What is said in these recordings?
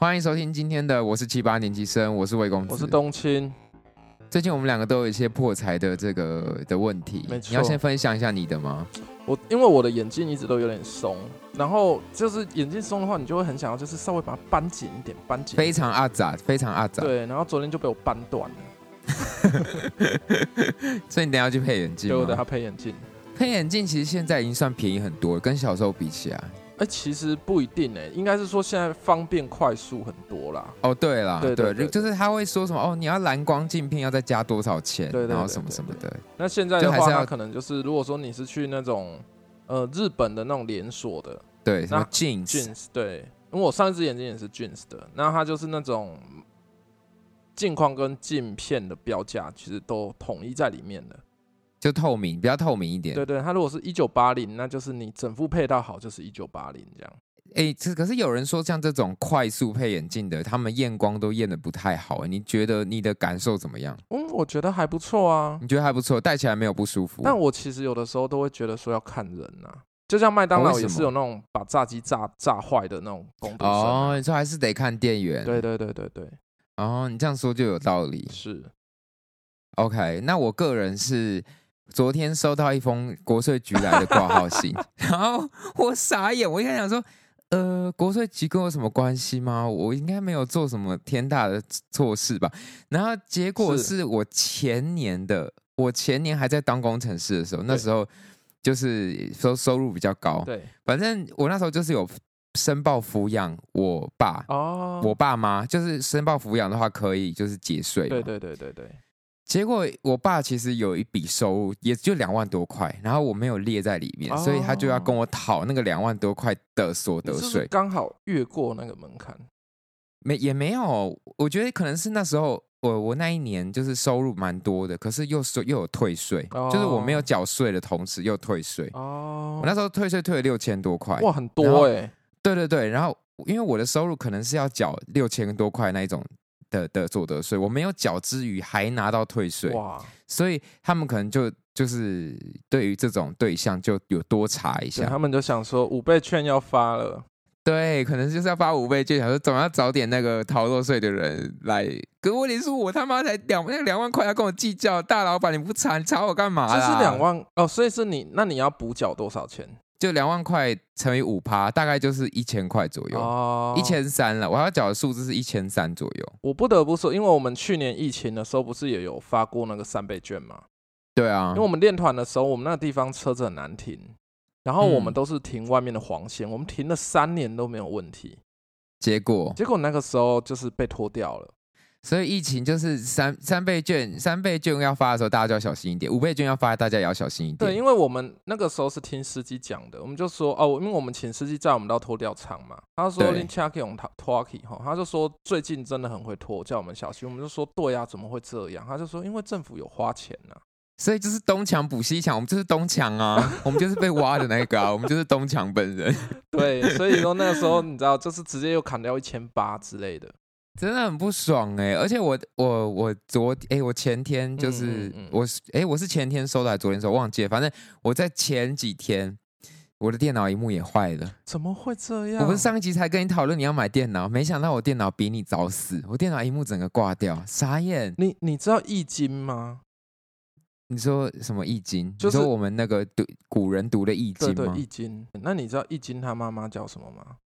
欢迎收听今天的，我是七八年级生，我是魏公子，我是冬青。最近我们两个都有一些破财的这个的问题，你要先分享一下你的吗？我因为我的眼镜一直都有点松，然后就是眼镜松的话，你就会很想要就是稍微把它扳紧一点，扳紧。非常阿杂，非常阿杂，对，然后昨天就被我扳断了，所以你等下要去配眼镜吗。对我等他配眼镜。配眼镜其实现在已经算便宜很多了，跟小时候比起来。哎、其实不一定哎、应该是说现在方便快速很多啦。哦，对啦，对对对就是他会说什么哦，你要蓝光镜片要再加多少钱，对对对然后什么对什么的。那现在的话，可能就是如果说你是去那种呃日本的那种连锁的对，什么那 jeans，Jeans，对，因为我上一只眼镜也是 Jeans 的，那它就是那种镜框跟镜片的标价其实都统一在里面的。就透明，比较透明一点。对对，它如果是一九八零，那就是你整副配套好就是一九八零这样。哎，这可是有人说像这种快速配眼镜的，他们验光都验的不太好。你觉得你的感受怎么样？嗯，我觉得还不错啊。你觉得还不错，戴起来没有不舒服？但我其实有的时候都会觉得说要看人呐、就像麦当劳也是有那种把炸鸡炸炸坏的那种工读生哦，说还是得看店员。对对对对对，哦，你这样说就有道理。是 OK，那我个人是昨天收到一封国税局来的挂号信，然后我傻眼，我一开始想说，呃，国税局跟我什么关系吗？我应该没有做什么天大的错事吧？然后结果是是我前年的，我前年还在当工程师的时候，那对时候就是收收入比较高，对反正我那时候就是有申报抚养我爸。哦，我爸妈就是申报抚养的话，可以就是节税嘛。对对对对对，结果我爸其实有一笔收入，也就两万多块，然后我没有列在里面，哦所以他就要跟我讨那个两万多块的所得税。刚好越过那个门槛。没也没有，我觉得可能是那时候我我那一年就是收入蛮多的，可是又收又有退税，哦就是我没有缴税的同时又退税。哦我，那时候退税退了六千多块，哇，很多哎、对对对，然后因为我的收入可能是要缴六千多块那一种的的所得税，我没有缴之余还拿到退税，哇，所以他们可能就就是对于这种对象就有多查一下，他们就想说五倍券要发了，对，可能就是要发五倍券，想说总要找点那个逃漏税的人来。可问题是我他妈才两那个两万块要跟我计较，大老板你不查，你查我干嘛这？是两万哦，所以是你，那你要补缴多少钱？就两万块乘以五趴，大概就是一千块左右，哦一千三了。我要缴的数字是一千三左右。我不得不说，因为我们去年疫情的时候，不是也有发过那个三倍券吗？对啊因为，我们练团的时候，我们那个地方车子很难停，然后我们嗯都是停外面的黄线，我们停了三年都没有问题，结果结果那个时候就是被拖掉了。所以疫情就是三三倍券，三倍券要发的时候大家就要小心一点，五倍券要发大家也要小心一点。对，因为我们那个时候是听司机讲的，我们就说哦，因为我们请司机载我们到拖吊场嘛，他说对林恰给我们拖起哈，他就说最近真的很会拖，叫我们小心。我们就说对啊，怎么会这样？他就说因为政府有花钱呐、所以就是东墙补西墙，我们就是东墙啊，我们就是被挖的那个啊，我们就是东墙本人，对，所以说那个时候你知道，就是直接又砍掉一千八之类的。真的很不爽哎、而且我我我昨哎、我前天就是、嗯嗯嗯我是哎、我是前天收的还是昨天收忘记了，反正我在前几天我的电脑荧幕也坏了。怎么会这样？我不是上一集才跟你讨论你要买电脑，没想到我电脑比你早死，我电脑荧幕整个挂掉，傻眼。你你知道易经吗？你说什么易经？就是你说我们那个读古人读的易对对，经吗？易经。那你知道易经他妈妈叫什么吗？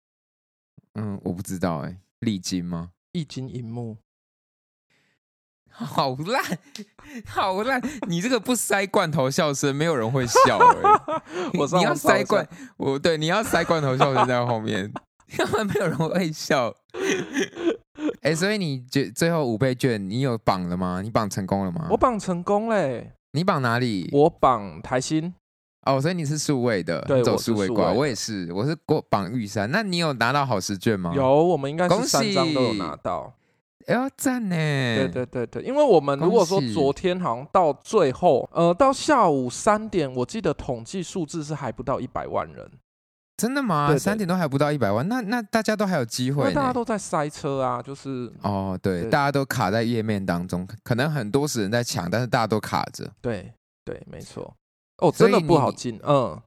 嗯，我不知道哎、历经吗？易经荧幕。好烂，好烂！你这个不塞罐头笑声，没有人会笑 哎、我上你要塞罐，我对你要塞罐头笑声在后面，要不然没有人会笑。哎、所以你觉最后五倍券你有绑了吗？你绑成功了吗？我绑成功嘞！你绑哪里？我绑台新，哦，所以你是数位的，你走数位挂，我也是，我是过榜玉山。那你有拿到好时券吗？有，我们应该三张都有拿到。哎呦，赞呢！对对对对，因为我们如果说昨天好像到最后，呃，到下午三点，我记得统计数字是还不到一百万人，真的吗？对对三点都还不到一百万，那那大家都还有机会呢。大家都在塞车啊，就是哦，对，对大家都卡在页面当中，可能很多时人在抢，但是大家都卡着。对对，没错。哦，真的不好你进，嗯，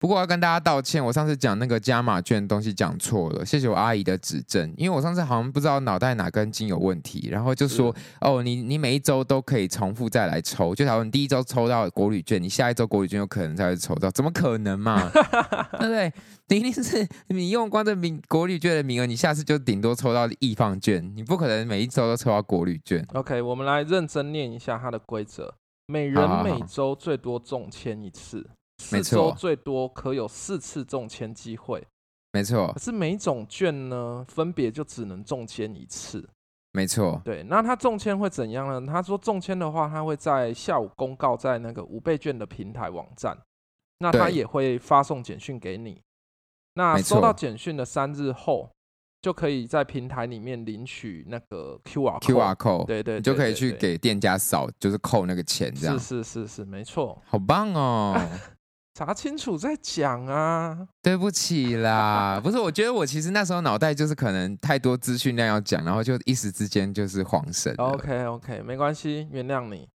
不过我要跟大家道歉，我上次讲那个加码券东西讲错了，谢谢我阿姨的指正。因为我上次好像不知道脑袋哪根筋有问题，然后就说哦，你你每一周都可以重复再来抽，就假如你第一周抽到国旅券，你下一周国旅券有可能才会抽到，怎么可能嘛？对不对？一定是你用光这名国旅券的名额，你下次就顶多抽到易放券，你不可能每一周都抽到国旅券。OK，我们来认真念一下它的规则：每人每周最多中签一次，没四周最多可有四次中签机会。没错可，是每种券呢，分别就只能中签一次。没错，对，那他中签会怎样呢？他说中签的话，他会在下午公告在那个五倍券的平台网站，那他也会发送简讯给你。那收到错简讯的三日后，就可以在平台里面领取那个 QR QR code，对对你就可以去给店家扫，就是扣那个钱，这样是是是是，没错，好棒哦。查清楚再讲啊。对不起啦，不是，我觉得我其实那时候脑袋就是可能太多资讯量要讲，然后就一时之间就是晃神。OK OK，没关系，原谅你。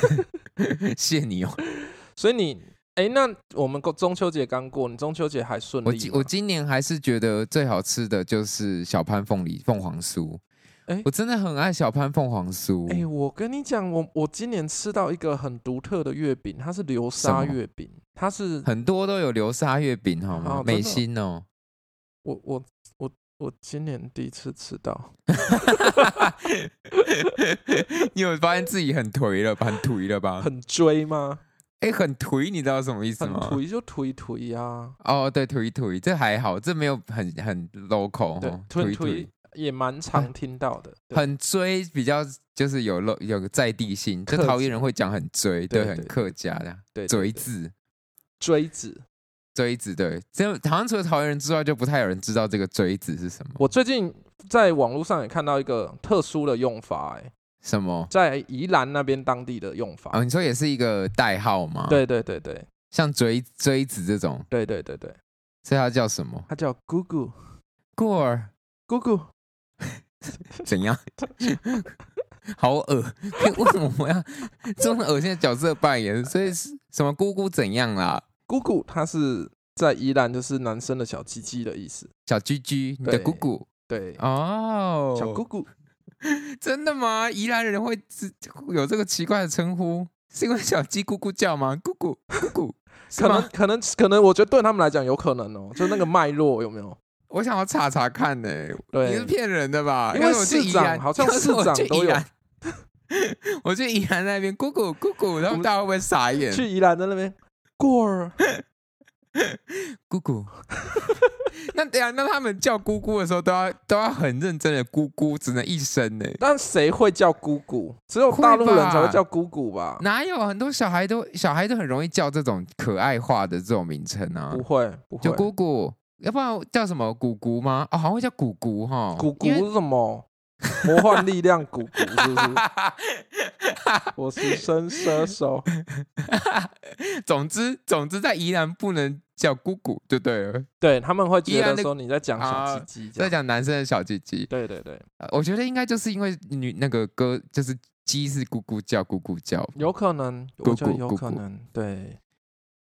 谢你哦。所以你，哎，那我们过中秋节刚过，你中秋节还顺利吗？我今我今年还是觉得最好吃的就是小潘凤梨凤凰酥。哎我真的很爱小潘凤凰酥。哎、我跟你讲，我我今年吃到一个很独特的月饼，它是流沙月饼，它是很多都有流沙月饼，好吗？哦美心哦。我我我我今年第一次吃到，你有发现自己很颓了吧？很颓了吧？很追吗？哎，很颓，你知道什么意思很吗？颓就颓颓呀，哦，对，颓颓，这还好，这没有很很 local 对哦，，颓颓颓也蛮常听到的，很追，比较就是有有个在地性，就客桃园人会讲很追，对，很客家的对对对追字。锥子。锥子对，这好像除了桃园人之外，就不太有人知道这个锥子是什么。我最近在网络上也看到一个特殊的用法、哎，什么？在宜兰那边当地的用法。哦，你说也是一个代号吗？，对对对对像锥锥子这种，对对对对，所以它叫什么？它叫姑姑过儿姑姑。怎样？好恶！为什么我要这么恶心的角色扮演？所以是什么姑姑怎样啦？姑姑它是在宜兰就是男生的小鸡鸡的意思。小鸡鸡，你的姑姑对，哦，小姑姑。真的吗？宜兰人会有这个奇怪的称呼，是因为小鸡咕咕叫吗？咕咕咕咕，是可能？可能可能，我觉得对他们来讲有可能哦，就那个脉络有没有？我想要查查看呢、对你是骗人的吧？因为我长宜兰好像 市长都有 我去宜兰那边咕咕咕咕，他们大家会不会傻眼？去宜兰的那边过儿，咕咕。那等一下，那他们叫姑姑的时候，都要都要很认真的姑姑，只能一声呢。但谁会叫姑姑？只有会大陆人才会叫姑姑吧？哪有很多小孩都小孩都很容易叫这种可爱化的这种名称啊？不会不就会，姑姑，要不然叫什么姑姑吗？哦，好像会叫姑姑哈。姑姑是什么？魔幻力量姑姑是不是？我是伸射手。总之，总之在宜兰不能叫姑姑就对了。对他们会觉得说你在讲小啊鸡鸡这在样。讲男生的小鸡鸡，对对对，呃我觉得应该就是因为女那个歌就是鸡是咕咕叫，咕咕叫，有可能，姑我觉得姑姑姑有可能。对，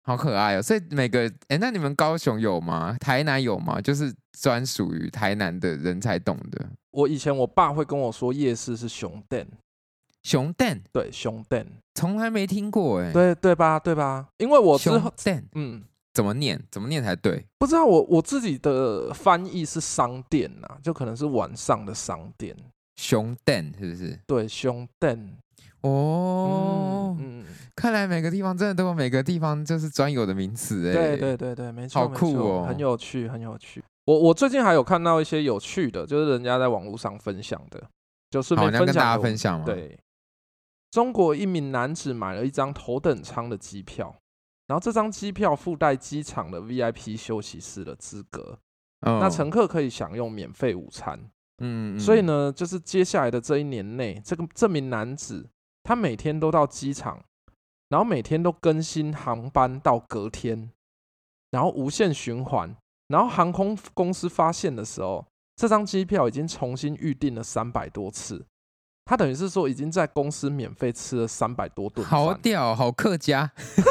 好可爱哦。所以每个哎，那你们高雄有吗？台南有吗？就是专属于台南的人才懂的我以前我爸会跟我说夜市是熊店，熊蛋，对熊店，从来没听过哎。，对对吧？对吧？因为我之熊嗯，怎么念？怎么念才对？不知道我我自己的翻译是商店呐、就可能是晚上的商店。熊蛋是不是？对，熊店。哦，嗯嗯，看来每个地方真的都有每个地方就是专有的名词哎。对对对对，没错，好酷哦很有趣，很有趣。我我最近还有看到一些有趣的，就是人家在网络上分享的，就顺好，便你要跟大家分享对，中国一名男子买了一张头等舱的机票，然后这张机票附带机场的 VIP 休息室的资格，嗯那乘客可以享用免费午餐。嗯，嗯所以，呢，就是接下来的这一年内，这个这名男子他每天都到机场，然后每天都更新航班到隔天，然后无限循环。然后航空公司发现的时候，这张机票已经重新预定了三百多次，他等于是说已经在公司免费吃了三百多顿，好屌，好客家，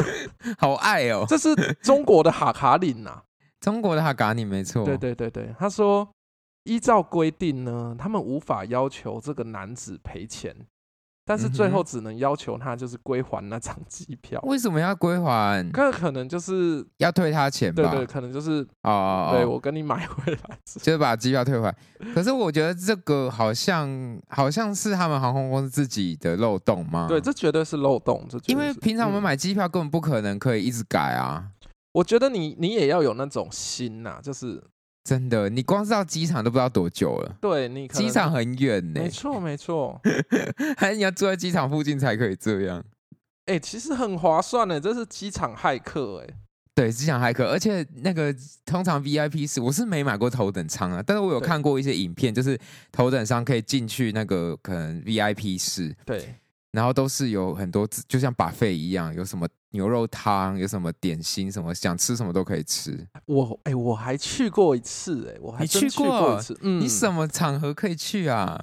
好爱哦。这是中国的哈卡林呐、中国的哈嘎尼没错，对对对对，他说依照规定呢，他们无法要求这个男子赔钱，但是最后只能要求他就是归还那张机票。为什么要归还？那可能就是要退他钱吧？对对，可能就是哦哦，哦对我跟你买回来就是把机票退回来。可是我觉得这个好像好像是他们航空公司自己的漏洞吗？对，这绝对是漏洞。这因为平常我们嗯买机票根本不可能可以一直改啊，我觉得你你也要有那种心呐、就是真的，你光是到机场都不知道多久了，对你机场很远呢。没，错没错，还你要住在机场附近才可以这样。哎、其实很划算呢，这是机场骇客哎，对，机场骇客，而且那个通常 VIP 室我是没买过头等舱啊，但是我有看过一些影片，就是头等舱可以进去那个可能 VIP 室，对。然后都是有很多，就像把费一样，有什么牛肉汤，有什么点心，什么想吃什么都可以吃。我哎、我还去过一次哎，我还你去过过一次，嗯，你什么场合可以去啊？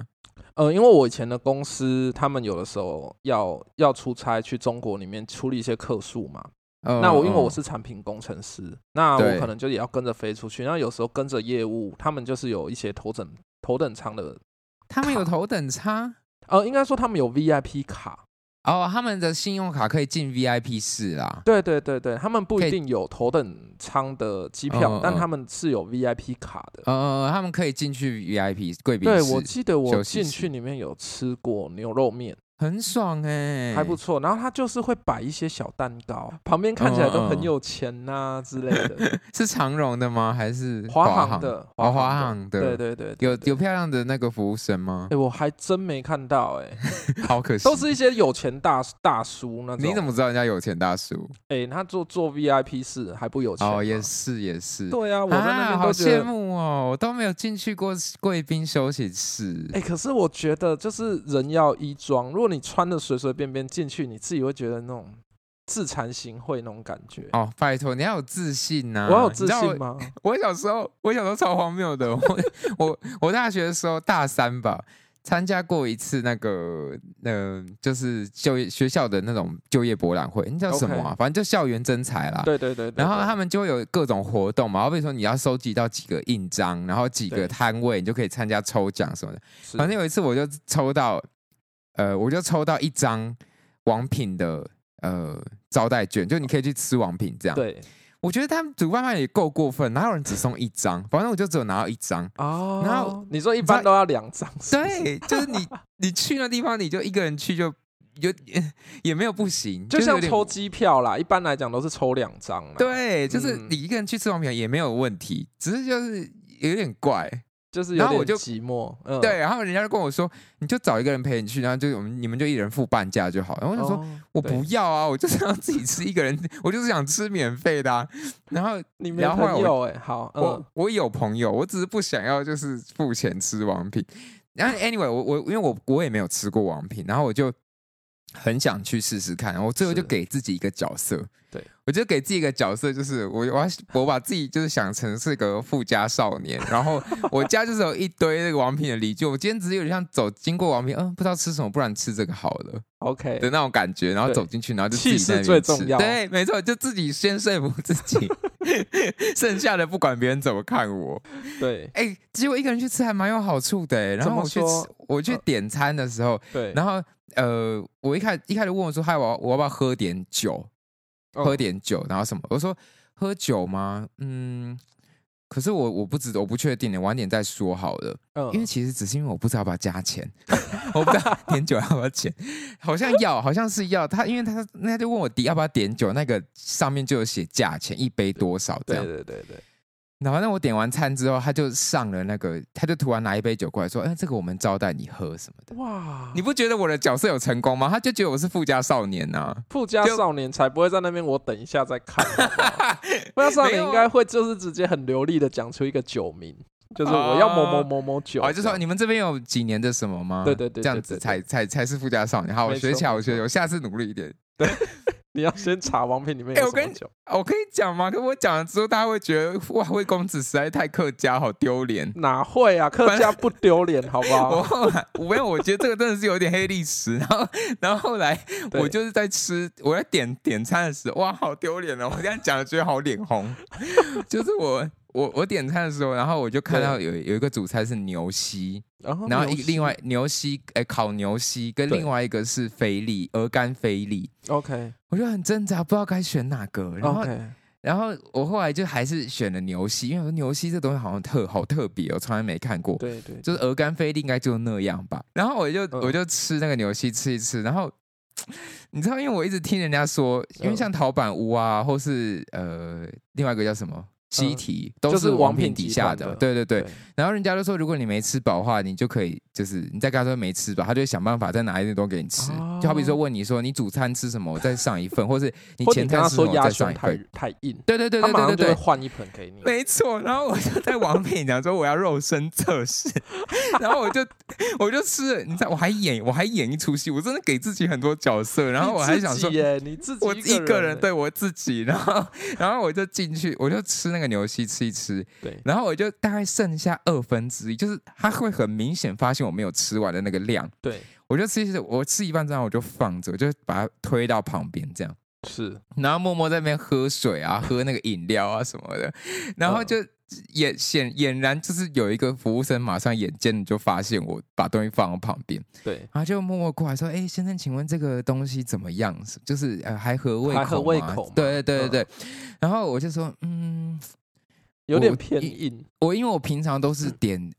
呃，因为我以前的公司，他们有的时候要要出差去中国里面处理一些客诉嘛。呃那我因为我呃是产品工程师，那我可能就也要跟着飞出去。那有时候跟着业务，他们就是有一些头等头等舱的，他们有头等舱呃，应该说他们有 VIP 卡。哦，他们的信用卡可以进 VIP 室啦。对对对对，他们不一定有头等舱的机票，嗯嗯嗯但他们是有 VIP 卡的。呃，他们可以进去 VIP 贵宾室对，我记得我进去里面有吃过牛肉面，很爽哎、还不错。然后他就是会摆一些小蛋糕，旁边看起来都很有钱呐、之类的。是长荣的吗？还是华航航的，华，华航航的，对对对，对有有漂亮的那个服务生吗哎、？我还真没看到哎、好可惜，都是一些有钱大大叔那种。你怎么知道人家有钱大叔？哎、他做做 VIP 室还不有钱吗？哦，也是也是，对啊，我在那啊，好。羡慕哦，我都没有进去过贵宾休息室。哎、可是我觉得就是人要衣装，如果你穿的随随便便进去，你自己会觉得那种自惭形秽那种感觉。哦，拜托，你要有自信呐、我有自信吗？我 我小时候，我小时候超荒谬的。我 我我大学的时候大三吧，参加过一次那个呃，就是就业学校的那种就业博览会，那叫什么啊反正就校园征才啦。对对对对对然后他们就会有各种活动嘛，好比说你要收集到几个印章，然后几个摊位，你就可以参加抽奖什么的。反正有一次我就抽到，呃，我就抽到一张王品的呃招待券，就你可以去吃王品这样。对我觉得他们主办方也够过分，哪有人只送一张？反正我就只有拿到一张。哦，然后你说一般都要两张，对，就是你 你去那地方，你就一个人去就有也没有不行，就像抽机票啦，一般来讲都是抽两张啦。，对，就是嗯你一个人去吃王品也没有问题，只是就是有点怪。就是有点然后我就寂寞。嗯，对，然后人家就跟我说，你就找一个人陪你去，然后就我们你们就一人付半价就好。然后我想说，哦我不要啊，我就是要自己吃一个人，我就是想吃免费的、啊。然后 你没然后后来我朋友哎，好，嗯我，我有朋友，我只是不想要就是付钱吃王品。然后 anyway，我我因为我我也没有吃过王品，然后我就很想去试试看。我最后就给自己一个角色，对我就给自己一个角色，就是我我我把自己就是想成是个富家少年，然后我家就是有一堆那个王品的礼具。我今天只是有点像走经过王品，嗯，不知道吃什么，不然吃这个好了。OK，的那种感觉，然后走进去，然后就气势最重要对，没错，就自己先说服自己，剩下的不管别人怎么看我。对哎、结果一个人去吃还蛮有好处的哎。然后我去吃，我去呃点餐的时候，对，然后呃，我一开一开始问我说，嗨，我要我要不要喝点酒？哦喝点酒，然后什么？我说喝酒吗？嗯。可是我我不知我不确定的，晚点再说好了。嗯因为其实只是因为我不知道要不要加钱，我不知道点酒要不要钱，好像要，好像是要。他因为他那就问我要不要点酒，那个上面就有写价钱，一杯多少这对样。对对对，然后那我点完餐之后，他就上了那个，他就突然拿一杯酒过来说：“哎，这个我们招待你喝什么的。”哇，你不觉得我的角色有成功吗？他就觉得我是富家少年呐、富家少年才不会在那边，我等一下再看好不好。富家少年应该会就是直接很流利的讲出一个酒名，就是我要某某某某酒，哦，就说你们这边有几年的什么吗？对对对对这样子对对才才才是富家少年。好，我学起来，我没错学，我下次努力一点。你要先查王品里面哎我跟有什么酒。我跟你讲嘛？可我讲了之后，大家会觉得 哇，魏公子实在太客家，好丢脸。哪会啊？客家不丢脸，好不好 我？后来我没有，我觉得这个真的是有点黑历史。然后，然后后来我就是在吃，我在点点餐的时候，哇，好丢脸哦！我这样讲了，觉得好脸红。就是我我我点餐的时候，然后我就看到有有一个主菜是牛膝，然后然后一另外牛膝，哎，烤牛膝，跟另外一个是菲力鹅肝菲力，OK 我就很挣扎，不知道该选哪个。然后然后我后来就还是选了牛膝，因为我说牛膝这东西好像特好特别哦，从来没看过。对对，就是鹅肝菲力应该就那样吧。然后我就、嗯我就吃那个牛膝吃一吃，然后你知道，因为我一直听人家说，因为嗯像陶板屋啊，或是呃另外一个叫什么。西提都是王品底下的，对对对。对然后人家就说，如果你没吃饱的话，你就可以，就是你再跟他说没吃饱，他就会想办法再拿一点东西给你吃。哦就好比说问你说你主餐吃什么，我再上一份，或是 你前餐吃什么，再上一份。太硬，对对对对对对对，换一盆给你。没错，然后我就在王品讲说我要肉身测试，然后我就我就吃了，你知道我还演我还演一出戏，我真的给自己很多角色，然后我还想说你自己耶，你自己我一个人对我自己，然后然后我就进去，我就吃那个牛膝吃一吃，对。然后我就大概剩下二分之一，就是他会很明显发现我没有吃完的那个量，对。我就吃一吃，我吃一半这样我就放着，我就把它推到旁边这样。是。然后默默在那边喝水啊，喝那个饮料啊什么的，然后就也显俨然就是有一个服务生马上眼尖的就发现我把东西放到旁边，对，然后就默默过来说：“哎，先生，请问这个东西怎么样？就是呃还合胃口吗？还合胃口对对对对嗯对。然后我就说：“嗯，有点偏一硬。我因为我平常都是点。”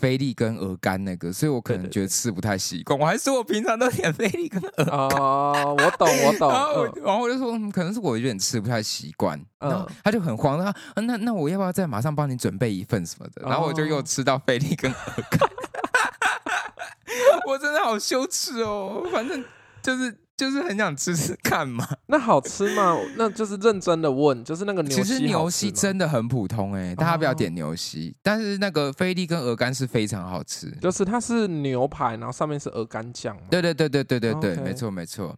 菲力跟鹅肝那个，所以我可能觉得吃不太习惯。我还说我平常都点菲力跟鹅肝哦，我懂，我懂。然后我，嗯然后我就说，嗯，可能是我有点吃不太习惯。嗯然后他就很慌，他那那我要不要再马上帮你准备一份什么的？然后我就又哦吃到菲力跟鹅肝，我真的好羞耻哦。反正就是就是很想吃吃看嘛。那好吃吗？那就是认真的问，就是那个牛其实牛膝真的很普通哎、大家不要哦点牛膝，但是那个菲力跟鹅肝是非常好吃。就是它是牛排，然后上面是鹅肝酱嘛，对对对对对对对没错没错。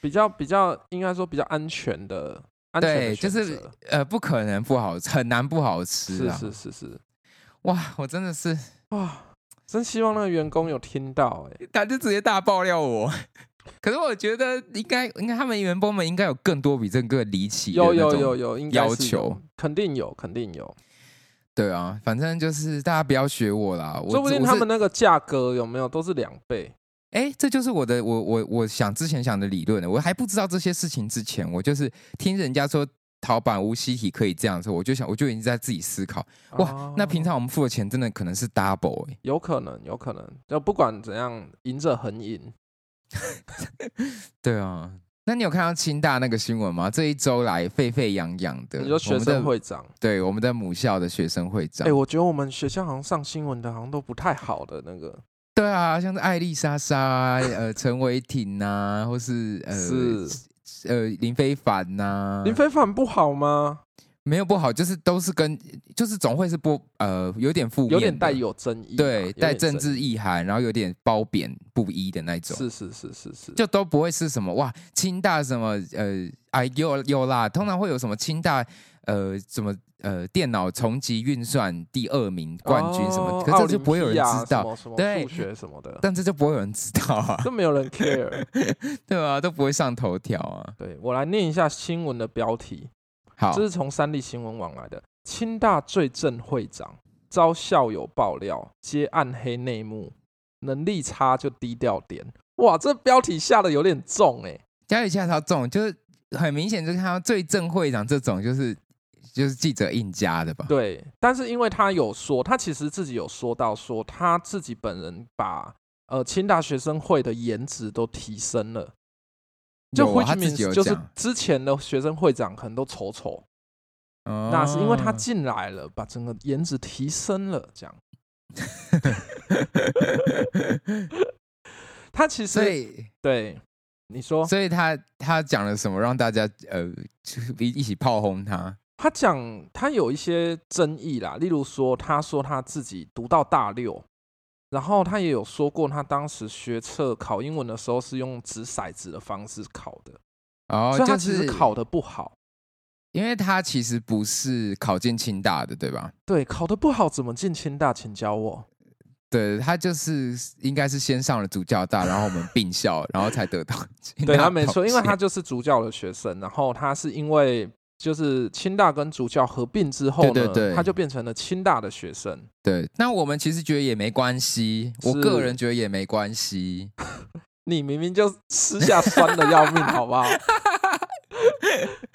比较比较应该说比较安全的，安全的对，就是呃，不可能不好，很难不好吃是啊！是是是，哇，我真的是，哇，真希望那个员工有听到哎、他就直接大爆料我。可是我觉得应该，应该他们员工们应该有更多比这个离奇的有有有有，应该要求，肯定有肯定有，对啊，反正就是大家不要学我啦。我说不定他们那个价格有没有都是两倍，哎，这就是我的我我我想之前想的理论了。我还不知道这些事情之前，我就是听人家说淘宝无吸体可以这样说，我就想我就已经在自己思考，哇，哦那平常我们付的钱真的可能是 double 哎、有可能有可能，就不管怎样，赢者恒赢。对啊。那你有看到清大那个新闻吗？这一周来沸沸扬扬的，你说学生会长，对我们的母校的学生会长哎、，我觉得我们学校好像上新闻的，好像都不太好的那个，对啊，像是艾丽莎莎啊、呃陈伟霆呐，或是呃是呃林非凡呐、林非凡不好吗？没有不好，就是都是跟就是总会是不呃有点负面，有点带有争议嘛，对带政治意涵，然后有点褒贬不一的那种，是是是是是，就都不会是什么哇清大什么呃啊有有啦，通常会有什么清大呃什么呃电脑重级运算第二名冠军什么，哦可是这就不会有人知道，对数学什么的，但这就不会有人知道啊，都没有人 care。对啊，都不会上头条啊。对我来念一下新闻的标题，好这，是从三立新闻网来的。清大最正会长遭校友爆料接暗黑内幕，能力差就低调点。哇，这标题下的有点重哎、家里下超重，就是很明显，就是看到最正会长这种，就是就是记者硬加的吧？对，但是因为他有说，他其实自己有说到说他自己本人把呃清大学生会的颜值都提升了，就有啊 which 他自己 means 就是，之前的学生会长可能都丑丑，哦那是因为他进来了，把整个颜值提升了，这样。他其实对你说，所以他他讲了什么让大家呃就是一一起炮轰他？他讲他有一些争议啦，例如说，他说他自己读到大六，然后他也有说过，他当时学测考英文的时候是用掷骰子的方式考的，哦，所以他其实考的不好。因为他其实不是考进清大的，对吧？对，考的不好怎么进清大？请教我。对他就是应该是先上了主教大，然后我们 并校，然后才得到对他没错，因为他就是主教的学生，然后他是因为就是清大跟主教合并之后呢，对对对他就变成了清大的学生。对。那我们其实觉得也没关系，我个人觉得也没关系。你明明就私下酸的要命，好不好？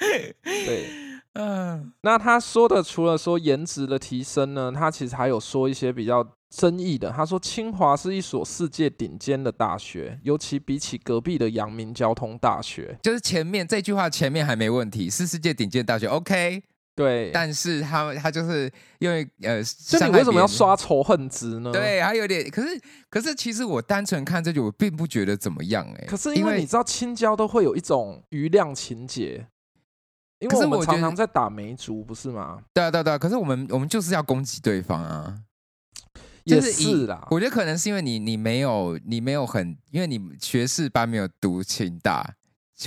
对，嗯，那他说的除了说颜值的提升呢，他其实还有说一些比较争议的。他说清华是一所世界顶尖的大学，尤其比起隔壁的阳明交通大学。就是前面这句话前面还没问题，是世界顶尖大学，OK。对，但是他他就是因为呃，就你为什么要刷仇恨值呢？。对，还有点，可是可是，其实我单纯看这句，我并不觉得怎么样哎、可是因为你知道青椒都会有一种余量情节，因为我们常常在打梅竹，不是吗？对啊对啊对啊，可是我们我们就是要攻击对方啊，也就是啦，我觉得可能是因为你你没有你没有很，因为你学士班没有读清大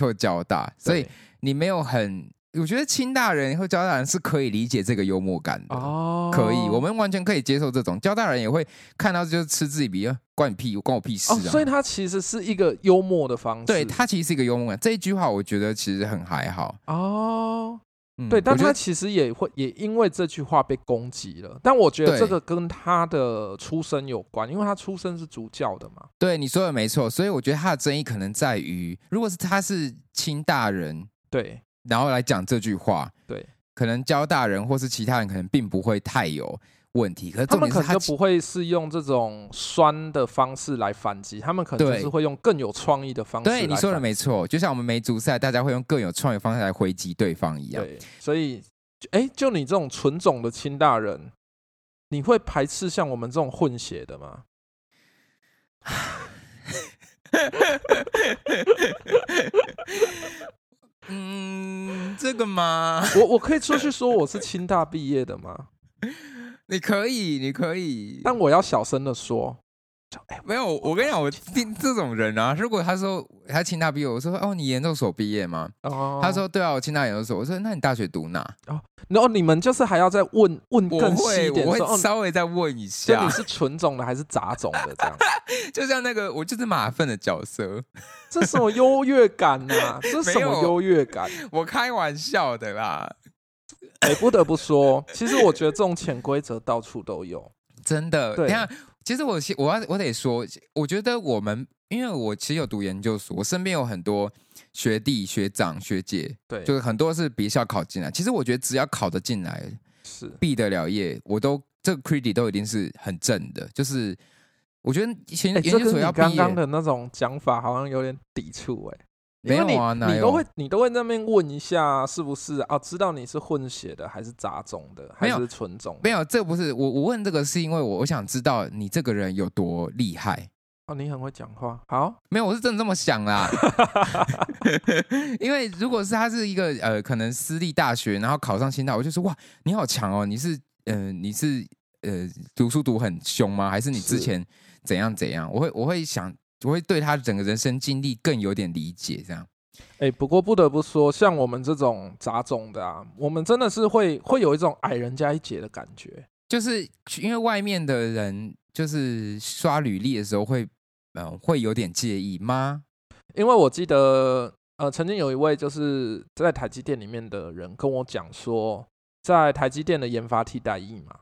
或交大，所以你没有很，我觉得清大人或交大人是可以理解这个幽默感的。哦，可以，我们完全可以接受这种交大人也会看到就是嗤之以鼻，呃关你屁，关我屁事哦，啊！所以他其实是一个幽默的方式，对他其实是一个幽默感，这一句话我觉得其实很还好。哦，嗯对，但他其实也会也因为这句话被攻击了，但我觉得对这个跟他的出身有关，因为他出身是主教的嘛，对你说的没错，所以我觉得他的争议可能在于，如果是他是清大人，对然后来讲这句话，对，可能交大人或是其他人可能并不会太有问题。可是他们可能就不会是用这种酸的方式来反击，他们可能就是会用更有创意的方式来。对你说的没错，就像我们梅竹赛，大家会用更有创意的方式来回击对方一样。对，所以哎，就你这种纯种的清大人，你会排斥像我们这种混血的吗？嗯，这个吗？我我可以出去说我是清大毕业的吗？你可以，你可以，但我要小声的说，没有。我跟你讲，我听这种人啊，如果他说他清大毕业，我说哦，你研究所毕业吗？哦，他说对啊，我清大研究所。我说那你大学读哪？哦然后你们就是还要再问问我更细会一点，我说哦，会稍微再问一下就你，是纯种的还是杂种的这样？就像那个我就是马粪的角色，这什么优越感啊、这什么优越感？我开玩笑的啦，哎、不得不说，其实我觉得这种潜规则到处都有。真的。对你看，其实我先我要我得说，我觉得我们因为我其实有读研究所，我身边有很多学弟、学长、学姐，对，就是很多是别校考进来。其实我觉得只要考得进来，是毕得了业，我都这个 credit 都一定是很正的。就是我觉得研哎、研究所要毕业，刚刚的那种讲法好像有点抵触哎、没有啊你你都会你都会在那边问一下是不是啊？知道你是混血的还是杂种的还是纯种的？没有，这不是我我问这个是因为我我想知道你这个人有多厉害。哦，你很会讲话。好，没有，我是真的这么想啦。因为如果是他是一个呃，可能私立大学，然后考上清大，我就说哇，你好强哦！你是呃，你是呃，读书读很凶吗？还是你之前怎样怎样？我会我会想，我会对他整个人生经历更有点理解，这样。哎、不过不得不说，像我们这种杂种的啊，我们真的是会会有一种矮人家一截的感觉。就是因为外面的人就是刷履历的时候会，嗯、呃，会有点介意吗？因为我记得，呃，曾经有一位就是在台积电里面的人跟我讲说，在台积电的研发替代役嘛，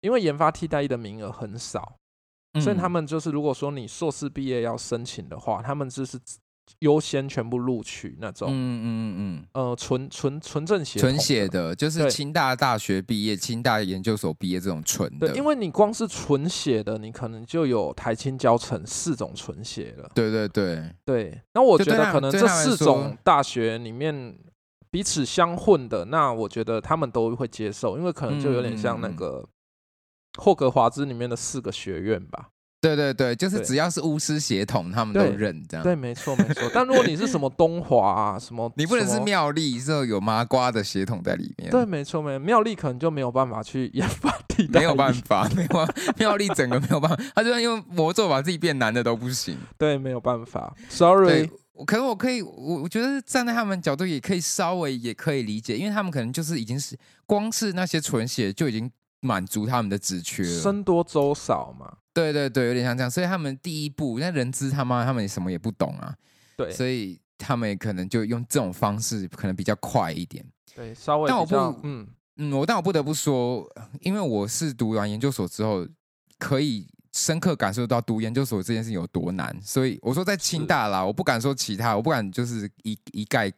因为研发替代役的名额很少，所以他嗯们就是如果说你硕士毕业要申请的话，他们就是优先全部录取那种，嗯嗯嗯嗯。呃，纯纯纯正写纯统血的，就是清大大学毕业、清大研究所毕业这种纯的。对，因为你光是纯写的，你可能就有台清教成四种纯写了。对对对，对，那我觉得可能这四种大学里面彼此相混的，那我觉得他们都会接受，因为可能就有点像那个霍格华兹里面的四个学院吧。对对对，就是只要是巫师血统，他们都认这样。对，没错没错。但如果你是什么东华啊，什么 你不能是妙丽，是有麻瓜的血统在里面。对，，没错没妙丽可能就没有办法去研发替代，没有办，法，没有妙丽整个没有办法，他就算用魔咒把自己变男的都不行。对，没有办法。Sorry，可能我可以，我我觉得站在他们角度也可以稍微也可以理解，因为他们可能就是已经是光是那些纯血就已经满足他们的职缺了。僧多粥少嘛，对对对，有点像这样，所以他们第一步，那人资他妈他们也什么也不懂啊，对。所以他们可能就用这种方式，可能比较快一点。对，稍微但我不嗯，嗯，我但我不得不说，因为我是读完研究所之后，可以深刻感受到读研究所这件事情有多难，所以我说在清大啦，我不敢说其他，我不敢就是一一概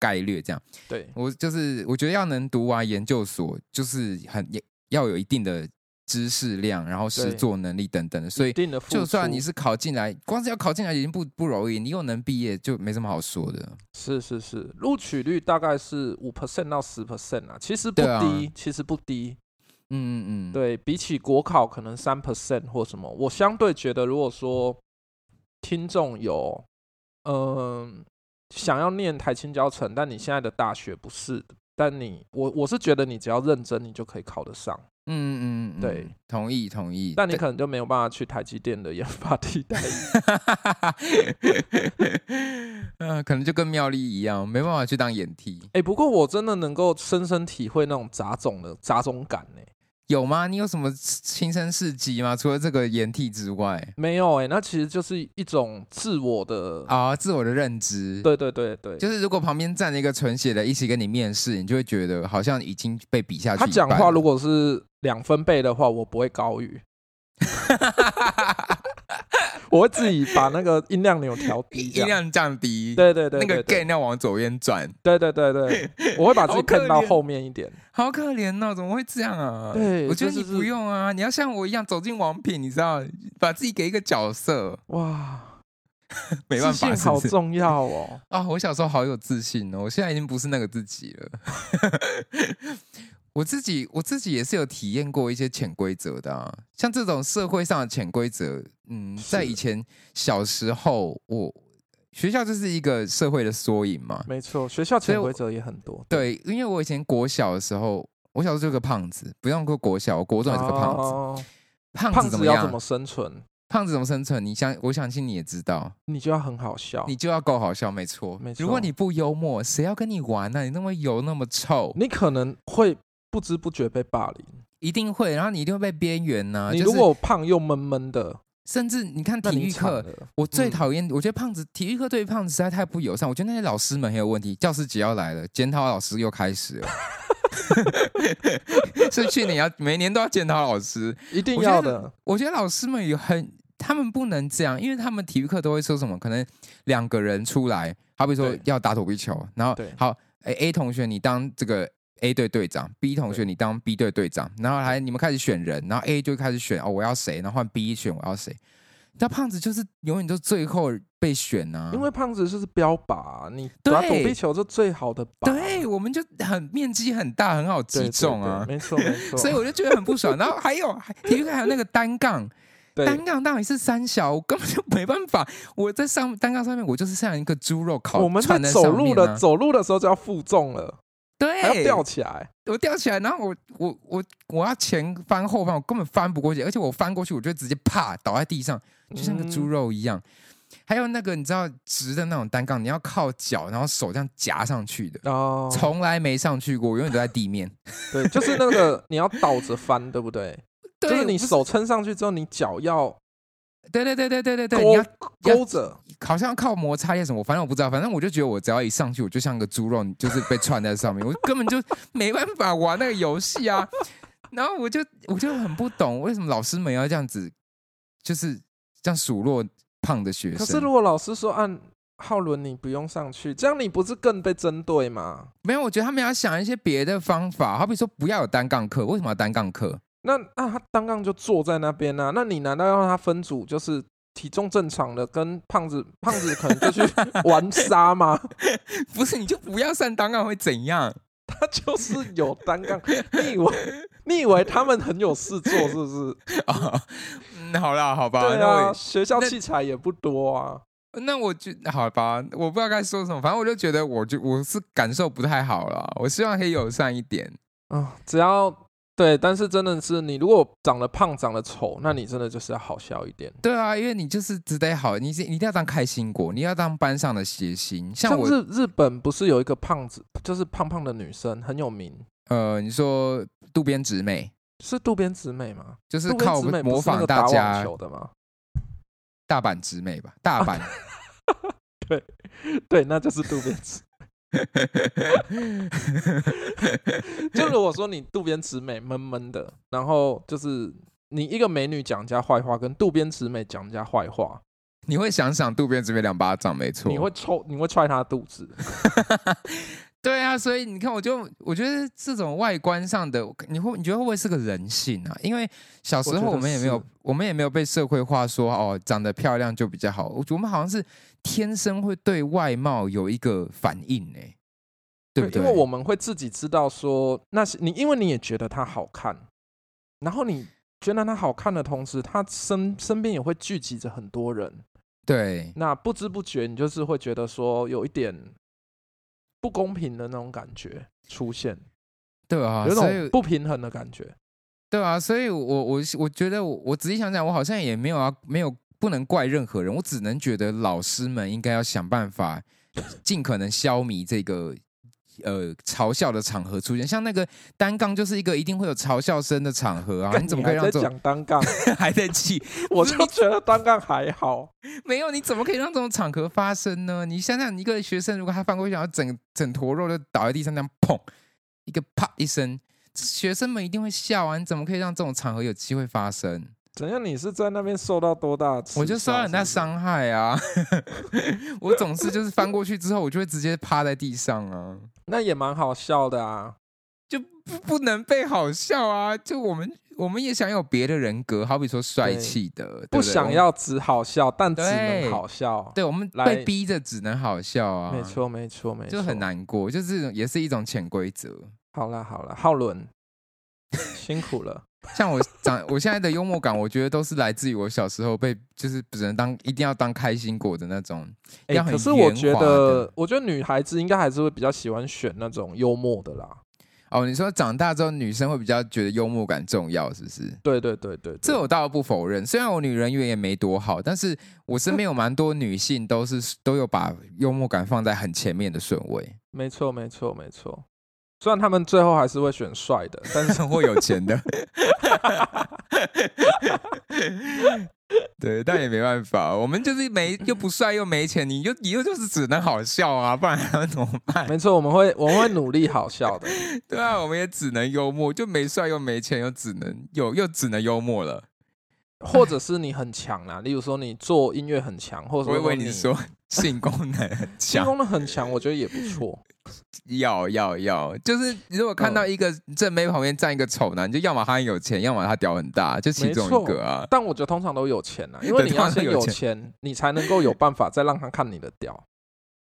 概略这样，对，我就是我觉得要能读完研究所，就是很也要有一定的知识量，然后实对作能力等等的，所以就算你是考进来，光是要考进来已经不不容易，你又能毕业，就没什么好说的。是是是，录取率大概是五 percent 到十 percent 啊，其实不低，其实不低。嗯嗯嗯，对比起国考可能三 percent 或什么，我相对觉得，如果说听众有嗯、想要念台青教程，但你现在的大学不是，但你我我是觉得你只要认真，你就可以考得上，嗯嗯嗯，对，同意同意。但你可能就没有办法去台积电的研发替代役。嗯，可能就跟妙丽一样，没办法去当演替，哎、不过我真的能够深深体会那种杂种的杂种感呢、有吗？你有什么亲身事迹吗？除了这个掩体之外，没有哎、那其实就是一种自我的，啊，自我的认知，，对对对对，就是如果旁边站着一个纯血的，一起跟你面试，你就会觉得好像已经被比下去他。讲话如果是两分贝的话，我不会高语，我会自己把那个音量钮调低，音量降低，对对对，那个对 gain 要往左边转，对对对对，我会把自己看到怜后面一点。好可怜哦，怎么会这样啊？对我觉得你不用啊，你要像我一样走进王品，你知道，把自己给一个角色，哇，没办法，自信好重要哦。啊！我小时候好有自信哦，我现在已经不是那个自己了。我自己我自己也是有体验过一些潜规则的、啊，像这种社会上的潜规则，嗯，在以前小时候，我学校就是一个社会的缩影嘛。没错，学校潜规则也很多。对，因为我以前国小的时候，我小时候就是个胖子，不用过国小，我国中也是个胖子。哦胖胖子怎么样？怎么生存？胖子怎么生存？你相我相信你也知道，你就要很好笑。你就要够好笑，没错。没错如果你不幽默，谁要跟你玩呢、你那么油，那么臭，你可能会不知不觉被霸凌。一定会，然后你一定会被边缘呐。你如就是果胖又闷闷的，甚至你看体育课，我最嗯讨厌，我觉得胖子体育课对于胖子实在太不友善。我觉得那些老师们很有问题。教师节要来了，检讨老师又开始了。是去年要每年都要检讨老师，一定要的。我觉得老师们有很，他们不能这样，因为他们体育课都会说什么，可能两个人出来，好比说要打躲避球，然后对好，哎 A 同学你当这个 A 队队长，B 同学你当 B 队队长，然后还你们开始选人，然后 A 就开始选哦我要谁，然后换 B 选我要谁。那胖子就是永远都最后被选啊，因为胖子就是标靶，你打躲对避球就最好的靶。对我们就很面积很大，很好击中啊对，没错没 错。所以我就觉得很不爽。然后还有还体育课还有那个单杠，单杠到底是三小，我根本就没办法。我在上单杠上面，我就是像一个猪肉烤，我们在串走路的走路的时候就要负重了，还要对，吊起来。我吊起来，然后我我我我要前翻后翻，我根本翻不过去，而且我翻过去，我就直接啪倒在地上，就像个猪嗯肉一样。还有那个你知道直的那种单杠，你要靠脚，然后手这样夹上去的，哦，从来没上去过，我永远都在地面。对，就是那个你要倒着翻，对不对？对，就是你手撑上去之后，你脚要对对对对对对对，你要勾着。好像靠摩擦些什么，反正我不知道，反正我就觉得我只要一上去，我就像个猪肉，就是被串在上面，我 根本就没办法玩那个游戏啊。然后我就我就很不懂，为什么老师们要这样子，就是这样数落胖的学生。可是如果老师说按浩伦你不用上去，这样你不是更被针对吗？没有，我觉得他们要想一些别的方法，好比说不要有单杠课，为什么要单杠课？那那他单杠就坐在那边啊，那你难道要让他分组，就是体重正常的跟胖子，胖子可能就去 玩沙吗？不是，你就不要上单杠会怎样？他就是有单杠，你以为你以为他们很有事做是不是？啊、嗯，好啦，好吧，对啊，学校器材也不多啊。那我就好吧，我不知道该说什么，反正我就觉得我就我是感受不太好了。我希望可以友善一点。啊、只要对，但是真的是你如果长得胖、长得丑，那你真的就是要好笑一点。对啊，因为你就是只得好，你是你一定要当开心果，你要当班上的谐星。像我，日日本不是有一个胖子，就是胖胖的女生很有名，呃，你说渡边直美，是渡边直美吗？就是靠直美不是那模仿大家球的吗？大阪直美吧，大阪。对对，那就是渡边直。就如果说你渡边直美闷闷的，然后就是你一个美女讲人家坏话，跟渡边直美讲人家坏话，你会想想渡边直美两巴掌，没错。你会抽，你会踹她肚子。对啊，所以你看，我就我觉得这种外观上的，你会你觉得会不会是个人性啊？因为小时候我们也没有是，我们也没有被社会化说哦，长得漂亮就比较好。我我们好像是天生会对外貌有一个反应呢、对不对？因为我们会自己知道说那些你，因为你也觉得他好看，然后你觉得他好看的同时，他身身边也会聚集着很多人，对那不知不觉你就是会觉得说有一点不公平的那种感觉出现，对啊，有种不平衡的感觉。对啊，所以我我我觉得我我仔细想想，我好像也没有啊没有不能怪任何人，我只能觉得老师们应该要想办法尽可能消弭这个呃嘲笑的场合出现。像那个单杠就是一个一定会有嘲笑声的场合啊，你怎么可以让这种讲单杠？还在气？我就觉得单杠还好。没有，你怎么可以让这种场合发生呢？你想想，一个学生如果他犯规，想要整整坨肉就倒在地上，那样砰一个啪一声，学生们一定会笑啊！你怎么可以让这种场合有机会发生？怎样？你是在那边受到多大？我就受到人家是不是伤害啊！我总是就是翻过去之后，我就会直接趴在地上啊，那也蛮好笑的啊。就不不能被好笑啊！就我们我们也想有别的人格，好比说帅气的，对不想要只好笑，但只能好笑。对我们来被逼着只能好笑啊，没，错，没错，没错，就很。难过，就是这种也是一种潜规则。好了，好了，浩伦，辛苦了。像我长，我现在的幽默感，我觉得都是来自于我小时候被，就是只能当一定要当开心果的那种。哎、可是我觉得我觉得女孩子应该还是会比较喜欢选那种幽默的啦。哦，你说长大之后女生会比较觉得幽默感重要，是不是？对对对对对这我倒不否认。虽然我女人缘也没多好，但是我身边有蛮多女性都是都有把幽默感放在很前面的顺位，没错没错没错。虽然他们最后还是会选帅的，但是会有钱的。对，但也没办法，我们就是没又不帅又没钱，你就你又就是只能好笑啊，不然还要怎么办？没错，我们会我们会努力好笑的。对啊，我们也只能幽默，就没帅又没钱，又只能又又只能幽默了。或者是你很强啦，例如说你做音乐很强，或者我以你性性功能很强，性功能很强，我觉得也不错。要要要，就是如果看到一个正妹旁边站一个丑男，就要么他很有钱，要么他屌很大，就其中一个啊。但我觉得通常都有钱啊，因为你要先有钱钱，你才能够有办法再让他看你的屌，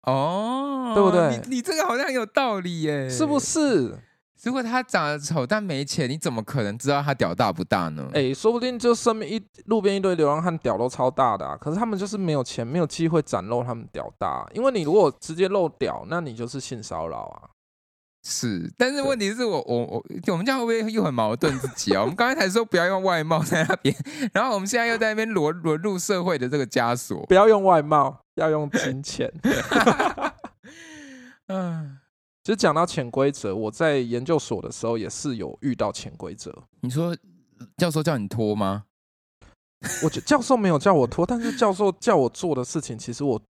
哦，对不对你你这个好像很有道理耶，是不？是？如果他长得丑但没钱，你怎么可能知道他屌大不大呢？哎、说不定就身边一路边一堆流浪汉屌都超大的啊，可是他们就是没有钱，没有机会展露他们屌大啊、因为你如果直接露屌，那你就是性骚扰啊。是，但是对问题是我我我我们这样会不会又很矛盾自己啊？我们刚才才说不要用外貌在那边，然后我们现在又在那边沦沦入社会的这个枷锁。不要用外貌，要用金钱。嗯，其实讲到潜规则，我在研究所的时候也是有遇到潜规则。你说教授叫你拖吗？我觉教授没有叫我拖，但是教授叫我做的事情，其实我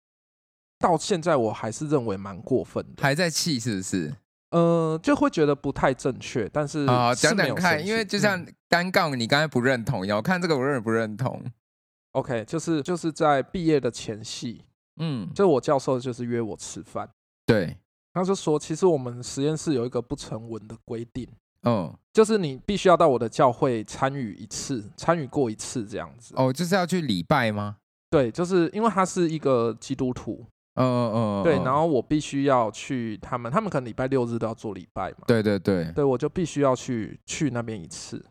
到现在我还是认为蛮过分的。还在气是不是？呃，就会觉得不太正确，但是啊，讲讲看，因为就像嗯单杠，你刚才不认同，我看这个我认不认同？OK，就是就是在毕业的前夕，嗯，就我教授就是约我吃饭，对，他就说，其实我们实验室有一个不成文的规定，嗯，就是你必须要到我的教会参与一次，参与过一次这样子。哦，就是要去礼拜吗？对，就是因为他是一个基督徒，嗯嗯嗯，对，嗯然后我必须要去他们，他们可能礼拜六日都要做礼拜嘛，对对对，对我就必须要去去那边一次。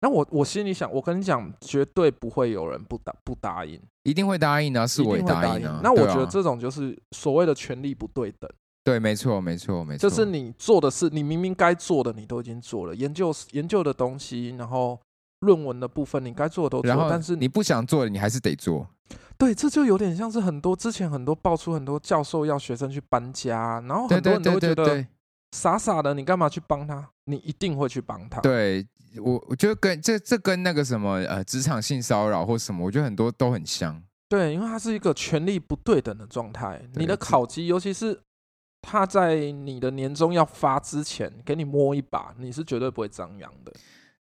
那我我心里想，我跟你讲，绝对不会有人不答不答应，一定会答应的啊，是我答应啊。那我觉得这种就是所谓的权利不对等。对，没错，没错，没错，就是你做的事，你明明该做的你都已经做了，研究研究的东西，然后论文的部分你该做的都做了，但是你不想做的，你还是得做。对，这就有点像是很多之前很多爆出很多教授要学生去搬家，然后很多人都会觉得傻傻的，你干嘛去帮他？你一定会去帮他。对，我我觉得跟这这跟那个什么呃职场性骚扰或什么，我觉得很多都很像。对，因为它是一个权力不对等的状态。你的考级，尤其是他在你的年终要发之前给你摸一把，你是绝对不会张扬的。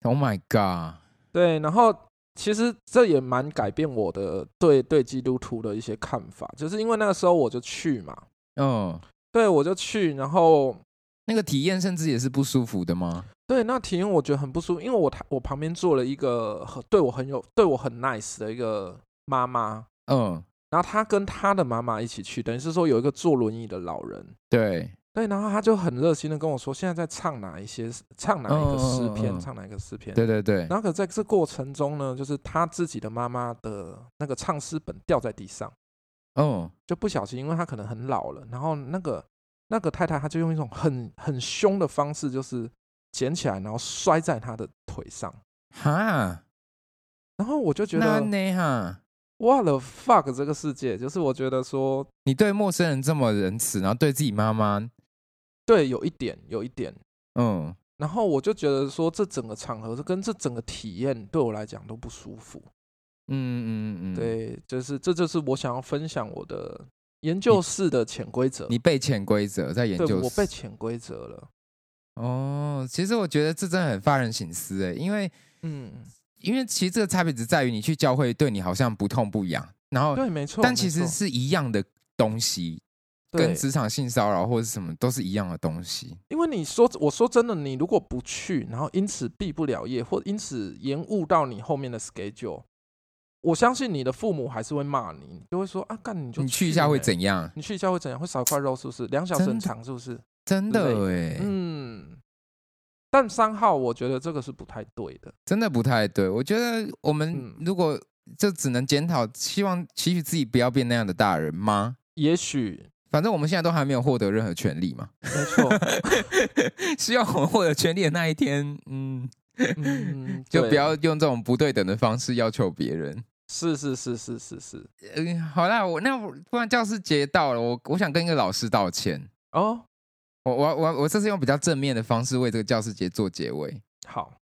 Oh my god！对，然后其实这也蛮改变我的对对基督徒的一些看法，就是因为那个时候我就去嘛，嗯，对我就去，然后那个体验甚至也是不舒服的吗？对那体验我觉得很不舒服，因为我我旁边坐了一个很对我很有对我很 nice 的一个妈妈，嗯，然后他跟他的妈妈一起去，等于是说有一个坐轮椅的老人。对，对，然后他就很热心的跟我说，现在在唱哪一些，唱哪一个诗篇，嗯嗯嗯唱哪一个诗篇。对对对，然后可在这过程中呢，就是他自己的妈妈的那个唱诗本掉在地上，哦，就不小心，因为他可能很老了，然后那个那个太太，她就用一种很很凶的方式，就是捡起来，然后摔在他的腿上。哈，然后我就觉那得呢哈，，what the fuck，这个世界，就是我觉得说，你对陌生人这么仁慈，然后对自己妈妈，对，有一点，有一点。嗯，然后我就觉得说，这整个场合跟这整个体验对我来讲都不舒服。嗯嗯嗯嗯，，对，就是这就是我想要分享我的研究室的潜规则。你被潜规则在研究室我被潜规则了。哦，其实我觉得这真的很发人省思诶，因为嗯，因为其实这个差别只在于你去教会对你好像不痛不痒，然后对，没错。但其实是一样的东西，跟，职场性骚扰或者什么都是一样的东西。因为你说，我说真的，你如果不去，然后因此毕不了业，或因此延误到你后面的 schedule，我相信你的父母还是会骂你，就会说啊，干你就你去一下会欸怎样？你去一下会怎样？会少一块肉是不是？两小时很长是不是？真的哎，嗯，但三号我觉得这个是不太对的。真的不太对。我觉得我们嗯如果就只能检讨，希望期许自己不要变那样的大人吗？也许反正我们现在都还没有获得任何权利嘛。没错，希望我们获得权利的那一天，嗯，嗯，就不要用这种不对等的方式要求别人。是是是是是是嗯，好啦，我那我不然教师节到了，我我想跟一个老师道歉。哦，我我我我这次用比较正面的方式为这个教师节做结尾。好，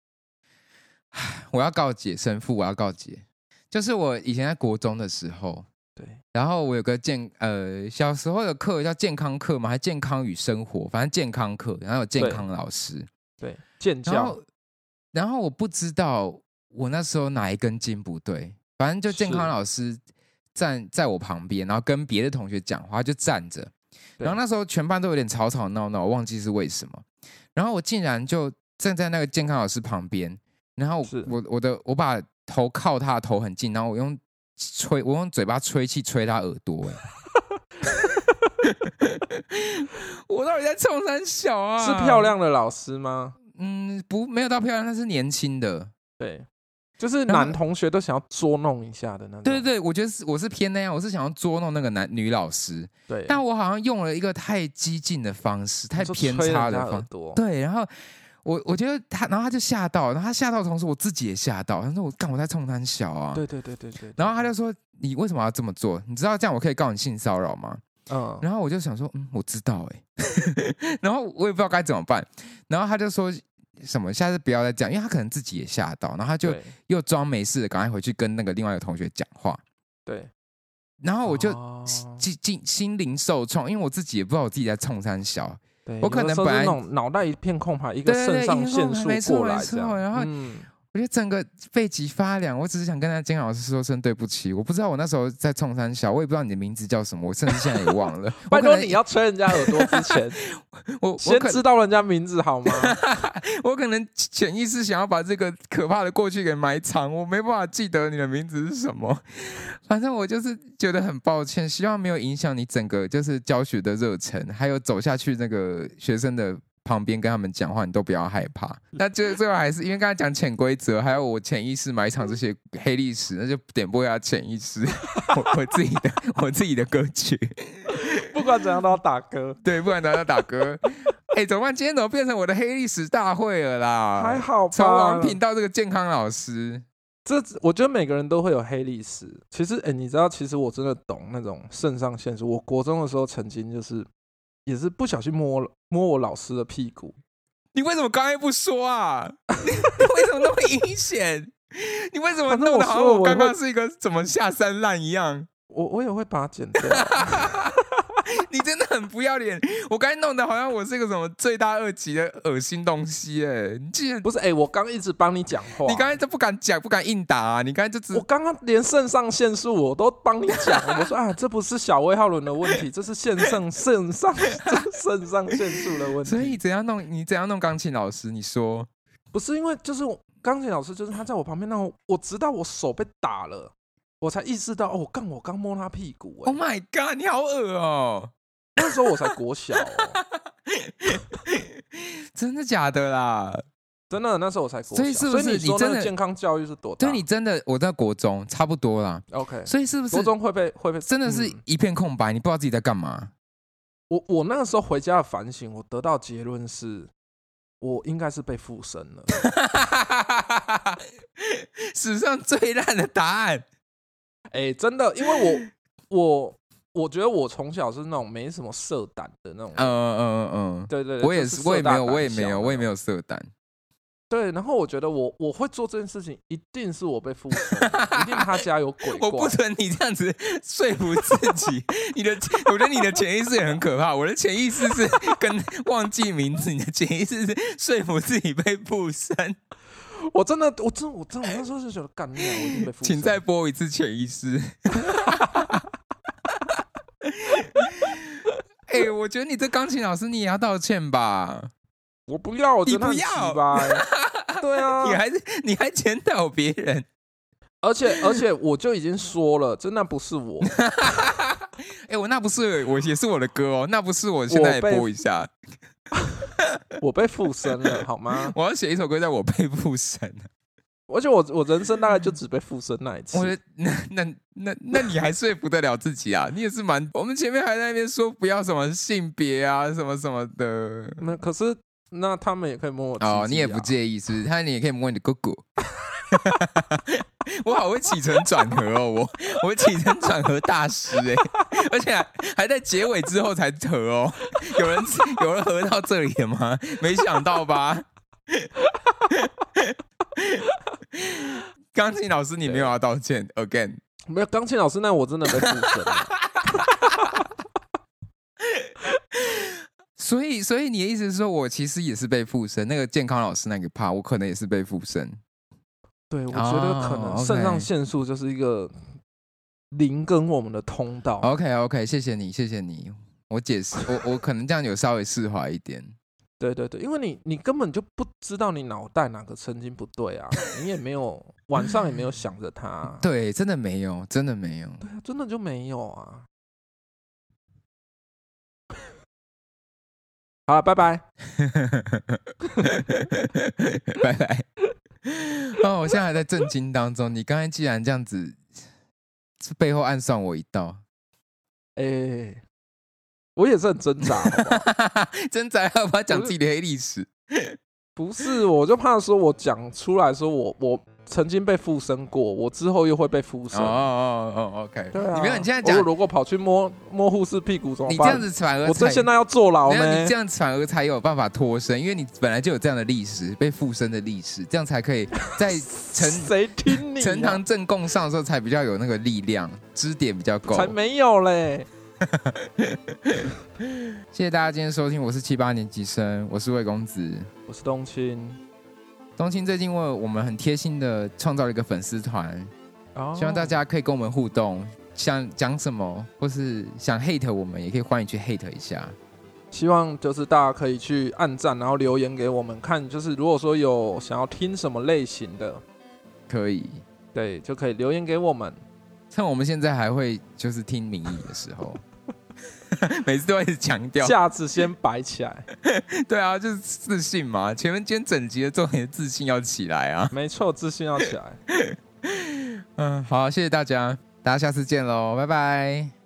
我要告解神父，我要告解，就是我以前在国中的时候，对，然后我有个健呃小时候的课叫健康课嘛，还健康与生活，反正健康课，然后有健康老师，对，健教然后然后我不知道我那时候哪一根筋不对，反正就健康老师站在我旁边，然后跟别的同学讲话，就站着，对然后那时候全班都有点吵吵闹闹，我忘记是为什么，然后我竟然就站在那个健康老师旁边，然后我我的我把头靠他的头很近，然后我用吹我用嘴巴吹气吹他耳朵，哎，我到底在冲三小啊？是漂？亮的老师吗？嗯，不，没有到漂亮，他是年轻的。对，就是男同学都想要捉弄一下的那种。对对对，我觉得是我是偏那样，我是想要捉弄那个男女老师，对，但我好像用了一个太激进的方式，太偏差的方多。对，然后我我觉得他，然后他就吓到，然后他吓到的同时，我自己也吓到。他说我干我在冲他小啊，对对对对对。然后他就说你为什么要这么做？你知道这样我可以告你性骚扰吗？嗯，然后我就想说，嗯，我知道哎、然后我也不知道该怎么办。然后他就说什么下次不要再这样，因为他可能自己也吓到，然后他就又装没事的，赶快回去跟那个另外一个同学讲话。对，然后我就哦心心心灵受创，因为我自己也不知道我自己在冲三小。对，我可能本来那种脑袋一片空白，一个肾上腺素过来没这样，然后嗯，我觉得整个背脊发凉，我只是想跟他监考老师说声对不起。我不知道我那时候在冲山小，我也不知道你的名字叫什么，我甚至现在也忘了。拜托你要吹人家耳朵之前，我我先知道人家名字好吗？我可能潜意识想要把这个可怕的过去给埋藏，我没办法记得你的名字是什么。反正我就是觉得很抱歉，希望没有影响你整个就是教学的热忱，还有走下去那个学生的。旁边跟他们讲话，你都不要害怕。那最最后还是因为刚才讲潜规则，还有我潜意识埋藏这些黑历史，那就点播一下潜意识，我我自己的 我自己的歌曲。不管怎样都要打歌。对，不管怎样要打歌。哎，怎么办？今天怎么变成我的黑历史大会了啦？还好吧，从王品到这个健康老师，这我觉得每个人都会有黑历史。其实，哎，你知道，其实我真的懂那种肾上腺素。我国中的时候曾经就是也是不小心摸了摸我老师的屁股。你为什么刚才不说啊？为什么那么阴险？你为什么弄得好像我刚刚是一个怎么下三滥一样？我我也会把它剪掉。你真的很不要脸！我刚才弄的好像我是一个什么罪大恶极的恶心东西哎！你竟然不是哎！我刚一直帮你讲话，你刚才都不敢讲，不敢应答啊！你刚才就只我刚刚连肾上腺素我都帮你讲，我说啊，这不是小威浩伦的问题，这是肾上肾上肾上腺素的问题。所以怎样弄？你怎样弄钢琴老师？你说不是因为就是钢琴老师，就是他在我旁边那，我直到我手被打了。我才意识到哦，我刚我刚摸他屁股！Oh my god，你好恶哦！那时候我才国小，真的假的啦？真的，那时候我才国小。所以是不是你真的健康教育是多大？对，你真的我在国中差不多啦。OK，所以是不是国中会被会被真的是一片空白？你不知道自己在干嘛？我我那个时候回家的反省，我得到结论是，我应该是被附身了。史上最烂的答案。哎，真的，因为我 我我觉得我从小是那种没什么色胆的那种，嗯嗯嗯嗯，对对，我也是，我也没有，我也没有，我也没有色胆。对，然后我觉得我我会做这件事情，一定是我被附身，一定他家有鬼。我不准你这样子说服自己，你的，我觉得你的潜意识也很可怕。我的潜意识是跟忘记名字，你的潜意识是说服自己被附身。我真的，我真，我真，我那时候就觉得干掉，我已经被。请再播一次潜意识。哎，我觉得你这钢琴老师，你也要道歉吧？我不要，我你不要吧？对啊，你还是你还检讨别人，而且而且我就已经说了，真的不是我。哎，我那不是我，也是我的歌哦，那不是我，现在播一下。我被附身了，好吗？我要写一首歌，叫我被附身了。而且我我人生大概就只被附身那一次。我 那那那那你还说服得了自己啊？你也是蛮……我们前面还在那边说不要什么性别啊，什么什么的。那可是那他们也可以摸我哦，你也不介意是不是？他你也可以摸你的哥哥。我好会起承转合哦，我我起承转合大师哎，而且还在结尾之后才合哦。有人有人合到这里了吗？没想到吧？钢琴老师，你没有要道歉？Again，没有钢琴老师，那我真的被附身。所以，所以你的意思是说，我其实也是被附身？那个健康老师那个怕，我可能也是被附身。对，我觉得可能肾上腺素就是一个灵跟我们的通道。OK，OK，谢谢你，谢谢你，我解释，我我可能这样有稍微释怀一点。对对对，因为你你根本就不知道你脑袋哪个神经不对啊，你也没有晚上也没有想着他。对，真的没有，真的没有。对啊，真的就没有啊。好了，拜拜，拜拜。哦，我现在还在震惊当中。你刚才既然这样子，是背后暗算我一刀。哎，我也是很挣扎，挣扎要不要讲自己的黑历史？不是，我就怕说我讲出来说我我。曾经被附身过，我之后又会被附身。哦哦哦，OK。对啊，你没有，你现在讲，如果跑去摸摸护士屁股怎么办？你这样子反而我这现在要坐牢呢？你这样反而才有办法脱身，因为你本来就有这样的历史，被附身的历史，这样才可以在陈 谁听你陈堂正供上的时候才比较有那个力量，支点比较够。才没有嘞！谢谢大家今天收听，我是七八年级生，我是魏公子，我是冬青。冬青最近为我们很贴心的创造了一个粉丝团，希望大家可以跟我们互动，想讲什么或是想 hate 我们，也可以欢迎去 hate 一下。希望就是大家可以去按赞，然后留言给我们看，就是如果说有想要听什么类型的，可以，对，就可以留言给我们。趁我们现在还会就是听民意的时候。每次都一直强调架子先摆起来，对啊，就是自信嘛。前面今天整集的重点，自信要起来啊。没错，自信要起来。嗯，好，谢谢大家，大家下次见喽，拜拜。